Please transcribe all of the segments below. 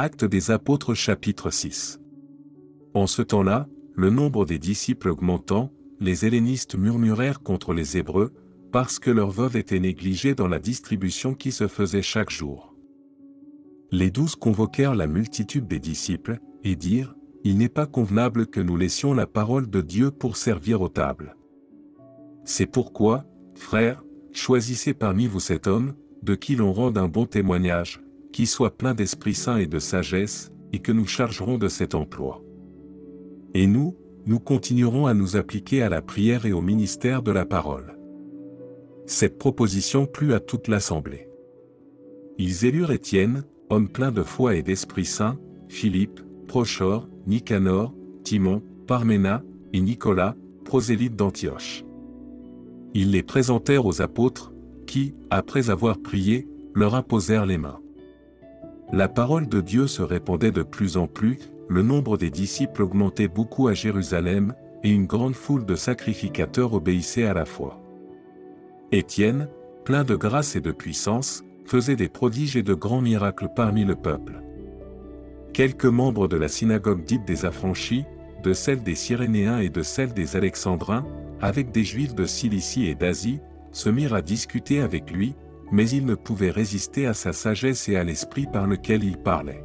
Actes des Apôtres chapitre 6. En ce temps-là, le nombre des disciples augmentant, les hellénistes murmurèrent contre les Hébreux, parce que leurs veuves étaient négligées dans la distribution qui se faisait chaque jour. Les douze convoquèrent la multitude des disciples, et dirent, Il n'est pas convenable que nous laissions la parole de Dieu pour servir aux tables. C'est pourquoi, frères, choisissez parmi vous cet homme, de qui l'on rende un bon témoignage, qui soit plein d'Esprit Saint et de sagesse, et que nous chargerons de cet emploi. Et nous, nous continuerons à nous appliquer à la prière et au ministère de la parole. Cette proposition plut à toute l'assemblée. Ils élurent Étienne, homme plein de foi et d'Esprit Saint, Philippe, Prochor, Nicanor, Timon, Parména, et Nicolas, prosélyte d'Antioche. Ils les présentèrent aux apôtres, qui, après avoir prié, leur imposèrent les mains. La parole de Dieu se répandait de plus en plus, le nombre des disciples augmentait beaucoup à Jérusalem, et une grande foule de sacrificateurs obéissait à la foi. Étienne, plein de grâce et de puissance, faisait des prodiges et de grands miracles parmi le peuple. Quelques membres de la synagogue dite des affranchis, de celle des Cyrénéens et de celle des Alexandrins, avec des Juifs de Cilicie et d'Asie, se mirent à discuter avec lui, mais ils ne pouvaient résister à sa sagesse et à l'esprit par lequel il parlait.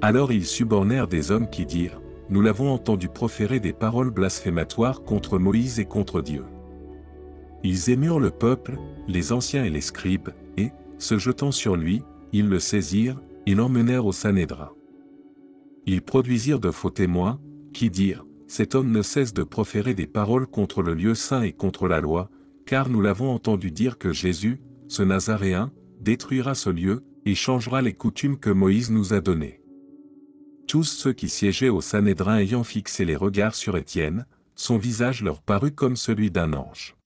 Alors ils subornèrent des hommes qui dirent, Nous l'avons entendu proférer des paroles blasphématoires contre Moïse et contre Dieu. Ils émurent le peuple, les anciens et les scribes, et, se jetant sur lui, ils le saisirent, et l'emmenèrent au Sanhédrin. Ils produisirent de faux témoins, qui dirent, Cet homme ne cesse de proférer des paroles contre le lieu saint et contre la loi, car nous l'avons entendu dire que Jésus, ce Nazaréen, détruira ce lieu, et changera les coutumes que Moïse nous a données. Tous ceux qui siégeaient au Sanhédrin ayant fixé les regards sur Étienne, son visage leur parut comme celui d'un ange.